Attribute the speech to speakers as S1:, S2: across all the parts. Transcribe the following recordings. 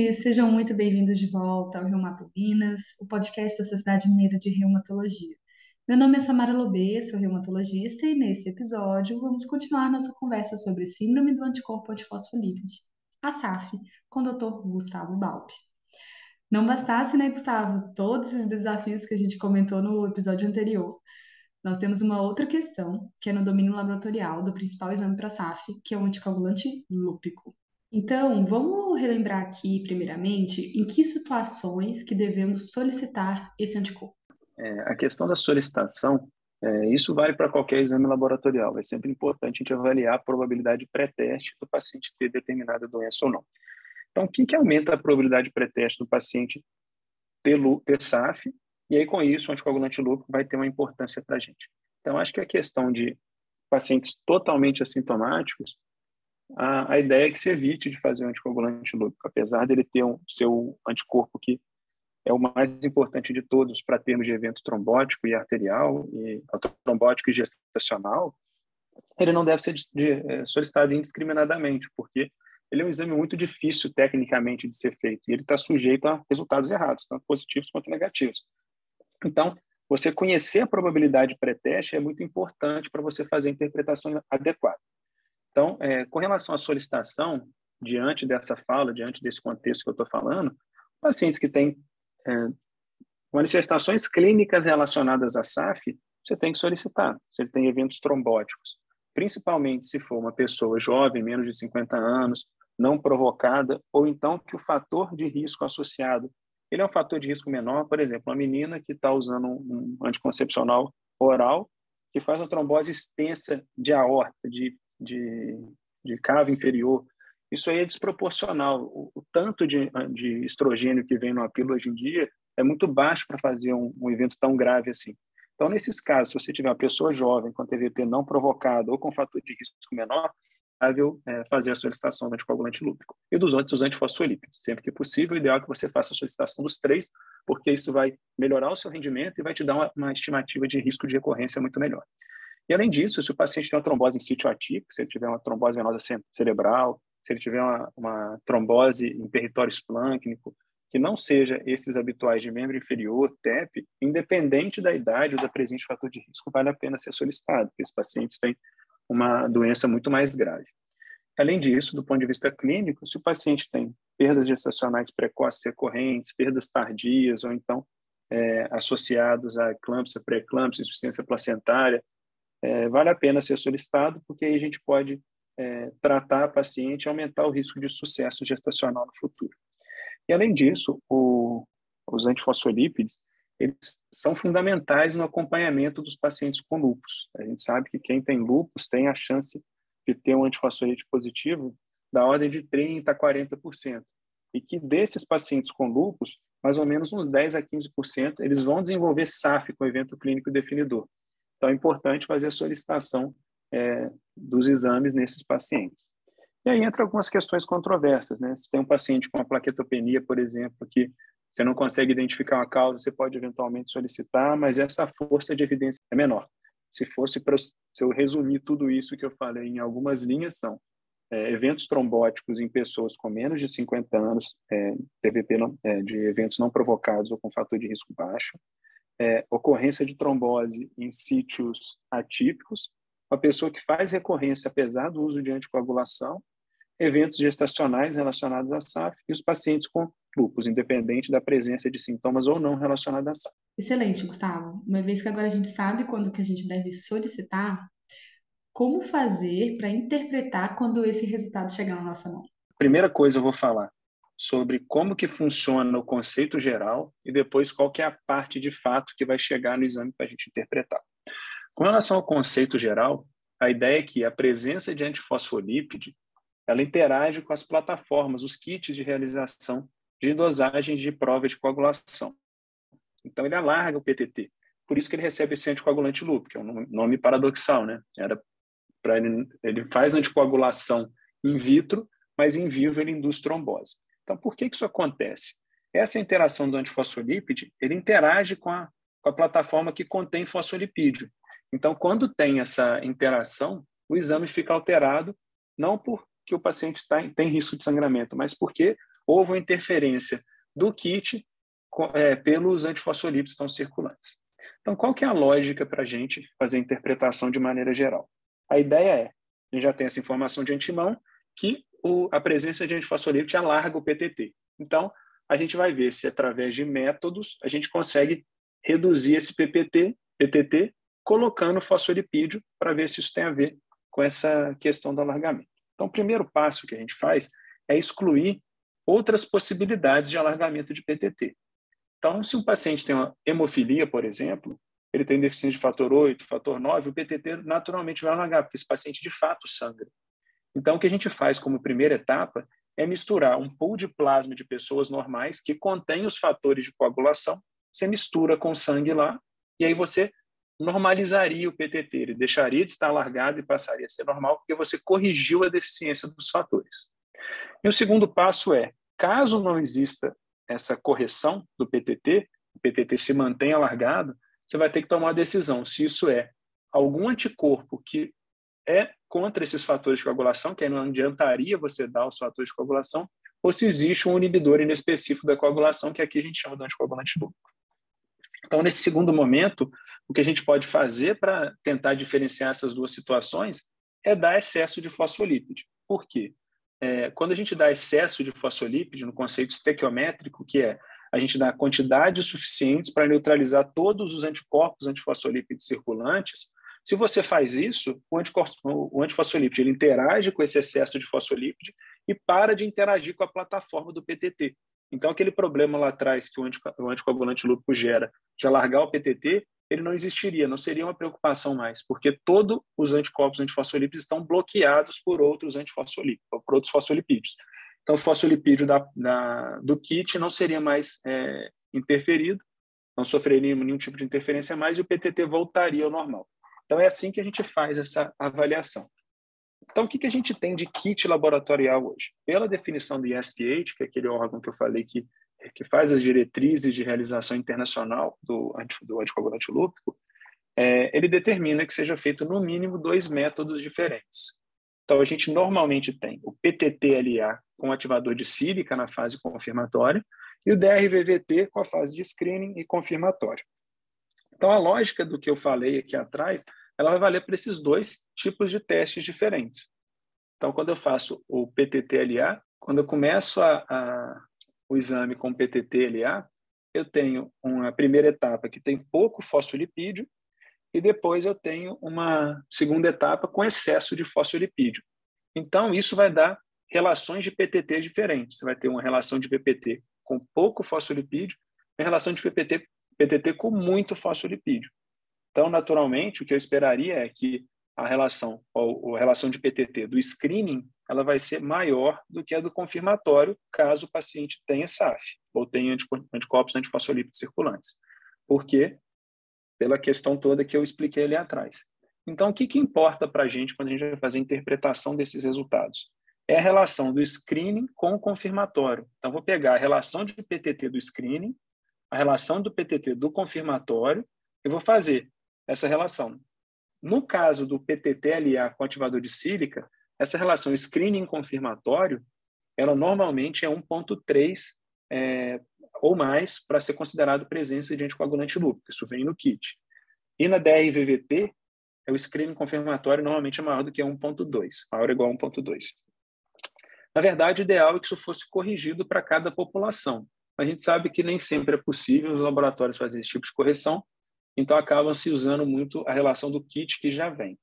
S1: gente! Sejam muito bem-vindos de volta ao Reumato Minas, o podcast da Sociedade Mineira de Reumatologia. Meu nome é Samara Lobê, sou reumatologista e nesse episódio vamos continuar nossa conversa sobre Síndrome do Anticorpo Antifosfolípide, a SAF, com o Dr. Gustavo Balbi. Não bastasse, né, Gustavo, todos os desafios que a gente comentou no episódio anterior. Nós temos uma outra questão, que é no domínio laboratorial do principal exame para SAF, que é o anticoagulante lúpico. Então, vamos relembrar aqui, primeiramente, em que situações que devemos solicitar esse anticorpo.
S2: É, a questão da solicitação, é, isso vale para qualquer exame laboratorial. É sempre importante a gente avaliar a probabilidade pré-teste do paciente ter determinada doença ou não. Então, o que, que aumenta a probabilidade pré-teste do paciente ter, ter SAF? E aí, com isso, o anticoagulante lúpico vai ter uma importância para a gente. Então, acho que a questão de pacientes totalmente assintomáticos, a, a ideia é que se evite de fazer um anticoagulante lúpico, apesar dele ter um seu anticorpo que é o mais importante de todos para termos de evento trombótico e arterial, e trombótico e gestacional, ele não deve ser de, de, é, solicitado indiscriminadamente, porque ele é um exame muito difícil tecnicamente de ser feito e ele está sujeito a resultados errados, tanto positivos quanto negativos. Então, você conhecer a probabilidade pré-teste é muito importante para você fazer a interpretação adequada. Então, é, com relação à solicitação, diante dessa fala, diante desse contexto que eu estou falando, pacientes que têm é, manifestações clínicas relacionadas à SAF, você tem que solicitar, se ele tem eventos trombóticos, principalmente se for uma pessoa jovem, menos de 50 anos, não provocada, ou então que o fator de risco associado, ele é um fator de risco menor, por exemplo, uma menina que está usando um anticoncepcional oral, que faz uma trombose extensa de aorta, de de, de cava inferior, isso aí é desproporcional. O, o tanto de, de, estrogênio que vem no pílula hoje em dia é muito baixo para fazer um, um, evento tão grave assim. Então, nesses casos, se você tiver uma pessoa jovem com TVP não provocada ou com fator de risco menor, é é, fazer a solicitação do anticoagulante lúpico e dos outros antifosfolípidos. Sempre que possível, o ideal é que você faça a solicitação dos três, porque isso vai melhorar o seu rendimento e vai te dar uma, uma estimativa de risco de recorrência muito melhor. E, além disso, se o paciente tem uma trombose em sítio atípico, se ele tiver uma trombose venosa cerebral, se ele tiver uma, uma trombose em território esplâncnico, que não seja esses habituais de membro inferior, TEP, independente da idade ou da presença de fator de risco, vale a pena ser solicitado, porque os pacientes têm uma doença muito mais grave. Além disso, do ponto de vista clínico, se o paciente tem perdas gestacionais precoces recorrentes, perdas tardias, ou então é, associados a eclâmpsia, pré-eclâmpsia, insuficiência placentária, é, vale a pena ser solicitado, porque aí a gente pode é, tratar a paciente e aumentar o risco de sucesso gestacional no futuro. E, além disso, o, os antifosfolípides, eles são fundamentais no acompanhamento dos pacientes com lúpus. A gente sabe que quem tem lúpus tem a chance de ter um antifosfolípide positivo da ordem de 30% a 40%. E que desses pacientes com lúpus, mais ou menos uns 10 a 15%, eles vão desenvolver SAF com evento clínico definidor. Então, é importante fazer a solicitação é, dos exames nesses pacientes. E aí entra algumas questões controversas, né? Se tem um paciente com uma plaquetopenia, por exemplo, que você não consegue identificar uma causa, você pode eventualmente solicitar, mas essa força de evidência é menor. Se fosse para se eu resumir tudo isso que eu falei em algumas linhas, são é, eventos trombóticos em pessoas com menos de 50 anos, é, TVP não, é, de eventos não provocados ou com fator de risco baixo, é, ocorrência de trombose em sítios atípicos, uma pessoa que faz recorrência apesar do uso de anticoagulação, eventos gestacionais relacionados à SAF e os pacientes com lupus, independente da presença de sintomas ou não relacionados à SAF.
S1: Excelente, Gustavo. Uma vez que agora a gente sabe quando que a gente deve solicitar, como fazer para interpretar quando esse resultado chegar na nossa mão?
S2: Primeira coisa eu vou falar, sobre como que funciona o conceito geral e depois qual que é a parte de fato que vai chegar no exame para a gente interpretar. Com relação ao conceito geral, a ideia é que a presença de antifosfolípide ela interage com as plataformas, os kits de realização de dosagens de prova de coagulação. Então, ele alarga o PTT. Por isso que ele recebe esse anticoagulante loop, que é um nome paradoxal, né? Era para ele, ele faz anticoagulação in vitro, mas em vivo ele induz trombose. Então, por que, isso acontece? Essa interação do antifosfolípide, ele interage com a, com a plataforma que contém fosfolipídio. Então, quando tem essa interação, o exame fica alterado, não porque o paciente tá, tem risco de sangramento, mas porque houve uma interferência do kit é, pelos antifosfolípidos que estão circulantes. Então, qual que é a lógica para a gente fazer a interpretação de maneira geral? A ideia é, a gente já tem essa informação de antemão, que o, a presença de antifosfolípido alarga o PTT. Então, a gente vai ver se através de métodos a gente consegue reduzir esse PPT, PTT, colocando fosfolipídio para ver se isso tem a ver com essa questão do alargamento. Então, o primeiro passo que a gente faz é excluir outras possibilidades de alargamento de PTT. Então, se um paciente tem uma hemofilia, por exemplo, ele tem deficiência de fator 8, fator 9, o PTT naturalmente vai alargar, porque esse paciente de fato sangra. Então, o que a gente faz como primeira etapa é misturar um pool de plasma de pessoas normais que contém os fatores de coagulação, você mistura com sangue lá, e aí você normalizaria o PTT, ele deixaria de estar alargado e passaria a ser normal, porque você corrigiu a deficiência dos fatores. E o segundo passo é, caso não exista essa correção do PTT, o PTT se mantém alargado, você vai ter que tomar uma decisão se isso é algum anticorpo que é contra esses fatores de coagulação, que aí não adiantaria você dar os fatores de coagulação, ou se existe um inibidor inespecífico da coagulação, que aqui a gente chama de anticoagulante duplo. Então, nesse segundo momento, o que a gente pode fazer para tentar diferenciar essas duas situações é dar excesso de fosfolípide. Por quê? é, quando a gente dá excesso de fosfolípide, no conceito estequiométrico, que é a gente dá quantidades suficientes para neutralizar todos os anticorpos antifosfolípides circulantes, se você faz isso, o, o antifosfolípide ele interage com esse excesso de fosfolípide e para de interagir com a plataforma do PTT. Então, aquele problema lá atrás que o, anticoagulante lúpico gera de alargar o PTT, ele não existiria, não seria uma preocupação mais, porque todos os anticorpos antifosfolípidos estão bloqueados por outros antifosfolípidos, por outros fosfolipídios. Então, o fosfolipídio da, da, do kit não seria mais é, interferido, não sofreria nenhum tipo de interferência mais e o PTT voltaria ao normal. Então, é assim que a gente faz essa avaliação. Então, o que, que a gente tem de kit laboratorial hoje? Pela definição do ISTH, que é aquele órgão que eu falei que que faz as diretrizes de realização internacional do, do anticoagulante lúpico, é, ele determina que seja feito no mínimo dois métodos diferentes. Então, a gente normalmente tem o PTT-LA com ativador de sílica na fase confirmatória e o DRVVT com a fase de screening e confirmatório. Então, a lógica do que eu falei aqui atrás, ela vai valer para esses dois tipos de testes diferentes. Então, quando eu faço o PTT-LA, quando eu começo a, a o exame com PTT-LA, eu tenho uma primeira etapa que tem pouco fosfolipídio e depois eu tenho uma segunda etapa com excesso de fosfolipídio. Então, isso vai dar relações de PTT diferentes. Você vai ter uma relação de PPT com pouco fosfolipídio e uma relação de PPT, PTT com muito fosfolipídio. Então, naturalmente, o que eu esperaria é que a relação, ou, a relação de PTT do screening, ela vai ser maior do que a do confirmatório, caso o paciente tenha SAF ou tenha anticorpos antifosfolípidos circulantes. Por quê? Pela questão toda que eu expliquei ali atrás. Então, o que, que importa para a gente quando a gente vai fazer a interpretação desses resultados? É a relação do screening com o confirmatório. Então, vou pegar a relação de PTT do screening, a relação do PTT do confirmatório, e vou fazer essa relação. No caso do PTT-LA com ativador de sílica, essa relação screening confirmatório, ela normalmente é 1.3 é, ou mais para ser considerado presença de anticoagulante lúpico. Isso vem no kit. E na DRVVT, é o screening confirmatório normalmente é maior do que 1.2, maior ou igual a 1.2. Na verdade, o ideal é que isso fosse corrigido para cada população. A gente sabe que nem sempre é possível os laboratórios fazerem esse tipo de correção, então acabam se usando muito a relação do kit que já vem.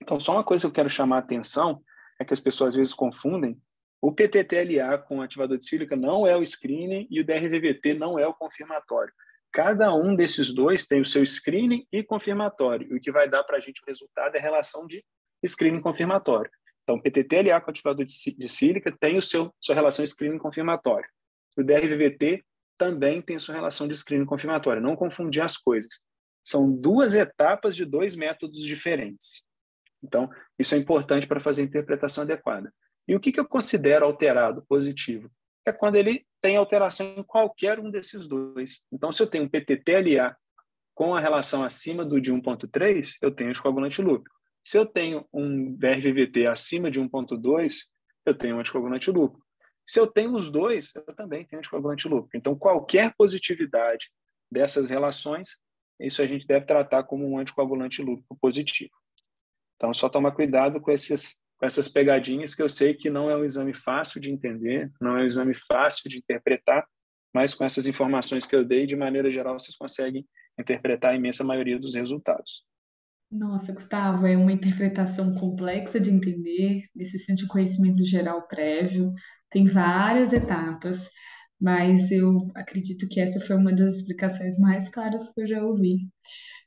S2: Então, só uma coisa que eu quero chamar a atenção é que as pessoas às vezes confundem. O PTTLA com ativador de sílica não é o screening e o DRVVT não é o confirmatório. Cada um desses dois tem o seu screening e confirmatório. E o que vai dar para a gente o resultado é a relação de screening confirmatório. Então, PTTLA com ativador de sílica tem o seu sua relação screening confirmatório. O DRVVT também tem sua relação de screening confirmatório. Não confundir as coisas. São duas etapas de dois métodos diferentes. Então, isso é importante para fazer a interpretação adequada. E o que, que eu considero alterado, positivo? É quando ele tem alteração em qualquer um desses dois. Então, se eu tenho um PTT-LA com a relação acima do de 1.3, eu tenho anticoagulante lúpico. Se eu tenho um BRVVT acima de 1.2, eu tenho anticoagulante lúpico. Se eu tenho os dois, eu também tenho anticoagulante lúpico. Então, qualquer positividade dessas relações, isso a gente deve tratar como um anticoagulante lúpico positivo. Então, só tomar cuidado com, esses, com essas pegadinhas, que eu sei que não é um exame fácil de entender, não é um exame fácil de interpretar, mas com essas informações que eu dei, de maneira geral, vocês conseguem interpretar a imensa maioria dos resultados.
S1: Nossa, Gustavo, é uma interpretação complexa de entender, necessita de conhecimento geral prévio, tem várias etapas, mas eu acredito que essa foi uma das explicações mais claras que eu já ouvi.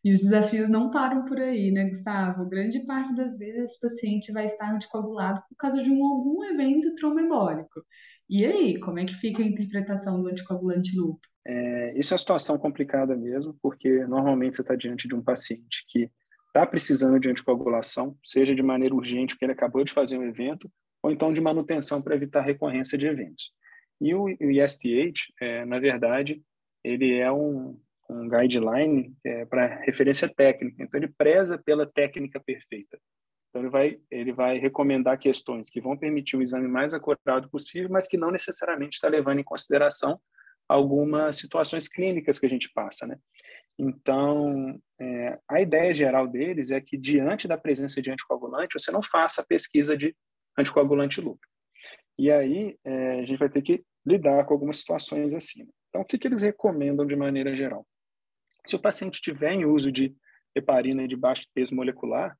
S1: E os desafios não param por aí, né, Gustavo? Grande parte das vezes esse paciente vai estar anticoagulado por causa de um, algum evento tromboembólico. E aí, como é que fica a interpretação do anticoagulante lúpico?
S2: É, isso é uma situação complicada mesmo, porque normalmente você está diante de um paciente que está precisando de anticoagulação, seja de maneira urgente, porque ele acabou de fazer um evento, ou então de manutenção para evitar recorrência de eventos. E o, ISTH, é, na verdade, ele é um, um guideline é, para referência técnica, então ele preza pela técnica perfeita. Então, ele vai, ele vai recomendar questões que vão permitir o exame mais acurado possível, mas que não necessariamente está levando em consideração algumas situações clínicas que a gente passa, né? Então, é, a ideia geral deles é que, diante da presença de anticoagulante, você não faça pesquisa de anticoagulante lúpico. E aí, é, a gente vai ter que lidar com algumas situações assim. Então, o que, que eles recomendam de maneira geral? Se o paciente tiver em uso de heparina de baixo peso molecular,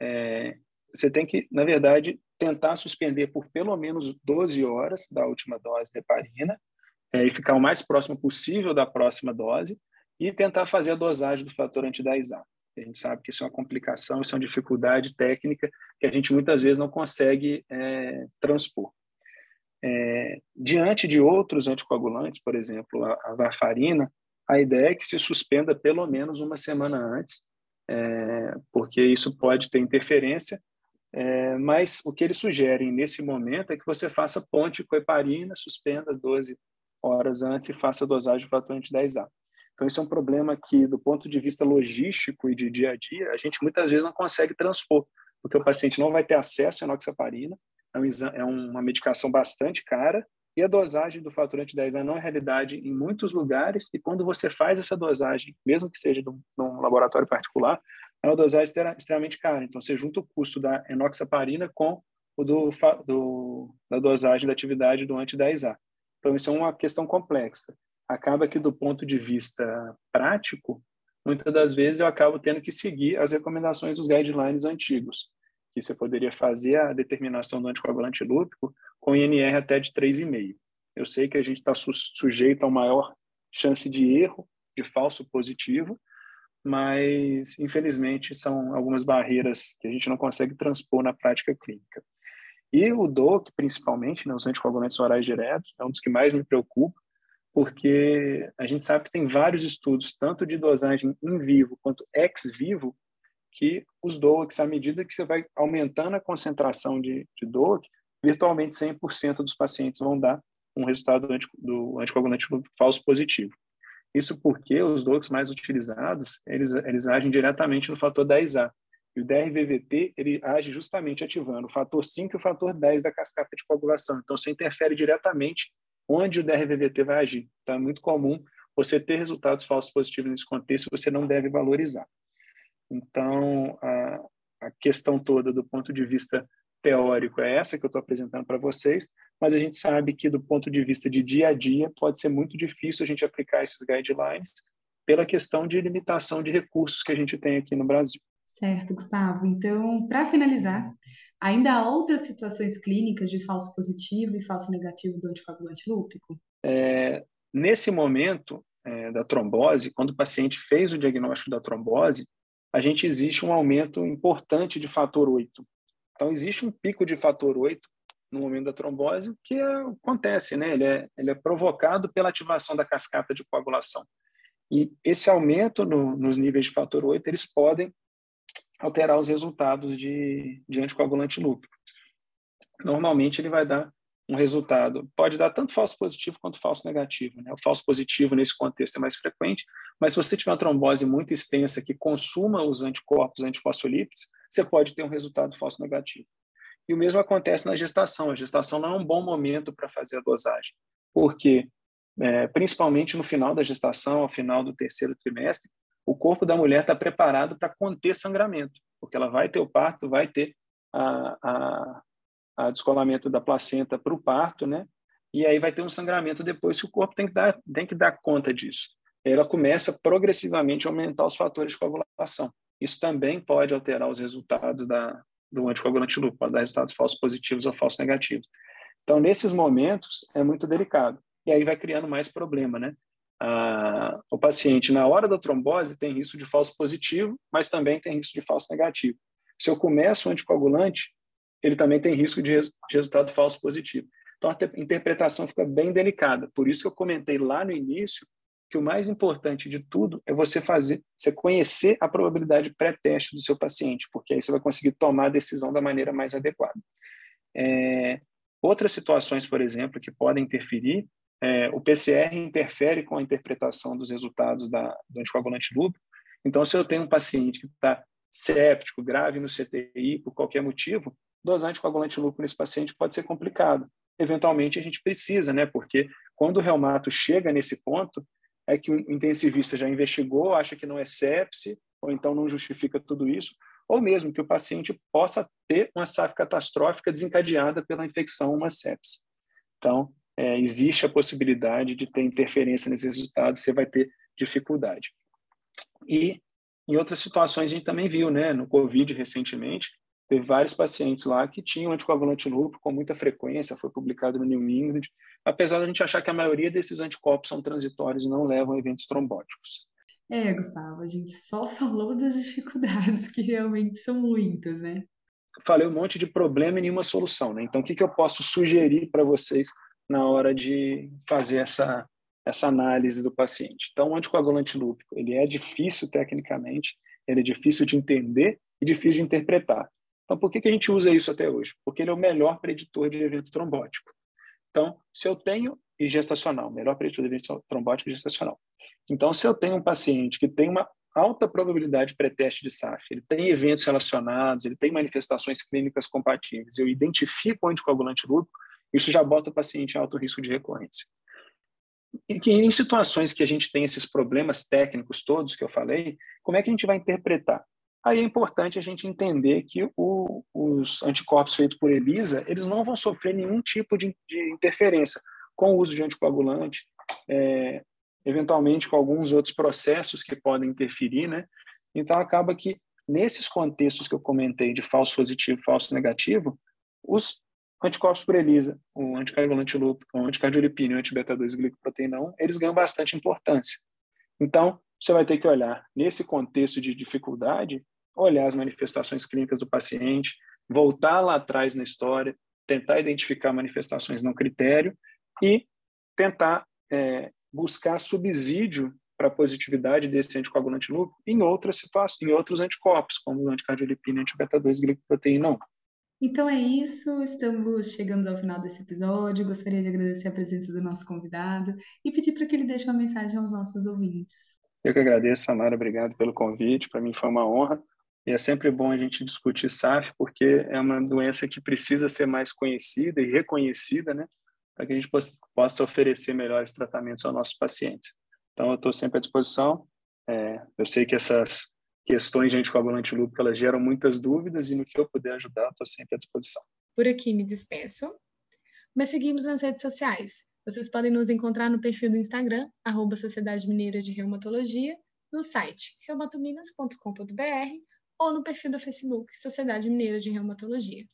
S2: é, você tem que, na verdade, tentar suspender por pelo menos 12 horas da última dose de heparina é, e ficar o mais próximo possível da próxima dose e tentar fazer a dosagem do fator anti-10A. A gente sabe que isso é uma complicação, isso é uma dificuldade técnica que a gente muitas vezes não consegue é, transpor. É, diante de outros anticoagulantes, por exemplo, a, a varfarina, a ideia é que se suspenda pelo menos uma semana antes é, porque isso pode ter interferência, é, mas o que eles sugerem nesse momento é que você faça ponte com heparina, suspenda 12 horas antes e faça a dosagem do fator anti-10A. Então, isso é um problema que, do ponto de vista logístico e de dia a dia, a gente muitas vezes não consegue transpor, porque o paciente não vai ter acesso à enoxaparina, é, um, é uma medicação bastante cara, e a dosagem do fator anti-10A não é realidade em muitos lugares, e quando você faz essa dosagem, mesmo que seja num laboratório particular, é uma dosagem extremamente cara. Então, você junta o custo da enoxaparina com o do, do, da dosagem da atividade do anti-10A. Então, isso é uma questão complexa. Acaba que, do ponto de vista prático, muitas das vezes eu acabo tendo que seguir as recomendações dos guidelines antigos, que você poderia fazer a determinação do anticoagulante lúpico com INR até de 3,5. Eu sei que a gente está su sujeito a uma maior chance de erro, de falso positivo, mas infelizmente são algumas barreiras que a gente não consegue transpor na prática clínica. E o DOC, principalmente, né, os anticoagulantes orais diretos, é um dos que mais me preocupa, porque a gente sabe que tem vários estudos, tanto de dosagem in vivo quanto ex vivo, que os DOACs, à medida que você vai aumentando a concentração de, de DOAC, virtualmente 100% dos pacientes vão dar um resultado do, do anticoagulante falso positivo. Isso porque os DOACs mais utilizados, eles, eles agem diretamente no fator 10A. E o DRVVT, ele age justamente ativando o fator 5 e o fator 10 da cascata de coagulação. Então, você interfere diretamente onde o DRVVT vai agir. Então, é muito comum você ter resultados falsos positivos nesse contexto, você não deve valorizar. Então, a, a questão toda do ponto de vista teórico é essa que eu estou apresentando para vocês, mas a gente sabe que do ponto de vista de dia a dia pode ser muito difícil a gente aplicar esses guidelines pela questão de limitação de recursos que a gente tem aqui no Brasil.
S1: Certo, Gustavo. Então, para finalizar, ainda há outras situações clínicas de falso positivo e falso negativo do anticoagulante lúpico?
S2: É, nesse momento é, da trombose, quando o paciente fez o diagnóstico da trombose, a gente existe um aumento importante de fator 8. Então, existe um pico de fator 8 no momento da trombose, que é, acontece, né? Ele é, ele é provocado pela ativação da cascata de coagulação. E esse aumento no, nos níveis de fator 8, eles podem alterar os resultados de, de anticoagulante lúpico. Normalmente, ele vai dar um resultado. Pode dar tanto falso positivo quanto falso negativo. Né? O falso positivo, nesse contexto, é mais frequente, mas se você tiver uma trombose muito extensa que consuma os anticorpos antifosfolípidos, você pode ter um resultado falso negativo. E o mesmo acontece na gestação. A gestação não é um bom momento para fazer a dosagem, porque, é, principalmente no final da gestação, ao final do terceiro trimestre, o corpo da mulher está preparado para conter sangramento, porque ela vai ter o parto, vai ter a, a, a descolamento da placenta para o parto, né? E aí vai ter um sangramento depois que o corpo tem que dar, tem que dar conta disso. Ela começa progressivamente a aumentar os fatores de coagulação. Isso também pode alterar os resultados da, do anticoagulante lúpico, pode dar resultados falsos positivos ou falsos negativos. Então, nesses momentos, é muito delicado. E aí vai criando mais problema, né? O paciente, na hora da trombose, tem risco de falso positivo, mas também tem risco de falso negativo. Se eu começo o anticoagulante, ele também tem risco de, res, de resultado falso positivo. Então, a interpretação fica bem delicada. Por isso que eu comentei lá no início que o mais importante de tudo é você fazer, você conhecer a probabilidade pré-teste do seu paciente, porque aí você vai conseguir tomar a decisão da maneira mais adequada. É, outras situações, por exemplo, que podem interferir, é, o PCR interfere com a interpretação dos resultados da, do anticoagulante lúpico. Então, se eu tenho um paciente que está séptico, grave no CTI, por qualquer motivo, dosar anticoagulante lúpico nesse paciente pode ser complicado. Eventualmente a gente precisa, né? Porque quando o reumato chega nesse ponto, é que o intensivista já investigou, acha que não é sepse, ou então não justifica tudo isso, ou mesmo que o paciente possa ter uma SAF catastrófica desencadeada pela infecção, uma sepse. Então, é, existe a possibilidade de ter interferência nesses resultados, você vai ter dificuldade. E em outras situações a gente também viu, né, no COVID recentemente, teve vários pacientes lá que tinham anticoagulante lúpico com muita frequência, foi publicado no New England, apesar de a gente achar que a maioria desses anticorpos são transitórios e não levam a eventos trombóticos.
S1: É, Gustavo, a gente só falou das dificuldades, que realmente são muitas, né?
S2: Falei um monte de problema e nenhuma solução, né? Então, o que, que eu posso sugerir para vocês na hora de fazer essa, essa análise do paciente? Então, o anticoagulante lúpico, ele é difícil tecnicamente, ele é difícil de entender e difícil de interpretar. Então, por que, que a gente usa isso até hoje? Porque ele é o melhor preditor de evento trombótico. Então, se eu tenho e gestacional, melhor preditor de evento trombótico gestacional. Então, se eu tenho um paciente que tem uma alta probabilidade pré-teste de SAF, ele tem eventos relacionados, ele tem manifestações clínicas compatíveis, eu identifico o anticoagulante lúpico, isso já bota o paciente em alto risco de recorrência. E que em situações que a gente tem esses problemas técnicos todos que eu falei, como é que a gente vai interpretar? Aí é importante a gente entender que o, os anticorpos feitos por ELISA, eles não vão sofrer nenhum tipo de, de interferência com o uso de anticoagulante, é, eventualmente com alguns outros processos que podem interferir, né? Então acaba que nesses contextos que eu comentei de falso positivo, falso negativo, os anticorpos por ELISA, o anticoagulante lúpico, o anticardiolipina e o anti-beta-2 glicoproteinão, eles ganham bastante importância. Então, você vai ter que olhar nesse contexto de dificuldade, olhar as manifestações clínicas do paciente, voltar lá atrás na história, tentar identificar manifestações não critério e tentar é, buscar subsídio para a positividade desse anticoagulante lúpico em outras situações, em outros anticorpos, como o anticardiolipina e anti-beta-2 glicoproteína
S1: Então é isso, estamos chegando ao final desse episódio. Gostaria de agradecer a presença do nosso convidado e pedir para que ele deixe uma mensagem aos nossos ouvintes.
S2: Eu que agradeço, Samara, obrigado pelo convite. Para mim foi uma honra. E é sempre bom a gente discutir SAF, porque é uma doença que precisa ser mais conhecida e reconhecida, né? Para que a gente possa oferecer melhores tratamentos aos nossos pacientes. Então, eu estou sempre à disposição. É, eu sei que essas questões de anticoagulante lúpico, elas geram muitas dúvidas e no que eu puder ajudar, estou sempre à disposição.
S1: Por aqui me despeço, mas seguimos nas redes sociais. Vocês podem nos encontrar no perfil do Instagram, arroba Sociedade Mineira de Reumatologia, no site reumatominas.com.br ou no perfil do Facebook Sociedade Mineira de Reumatologia.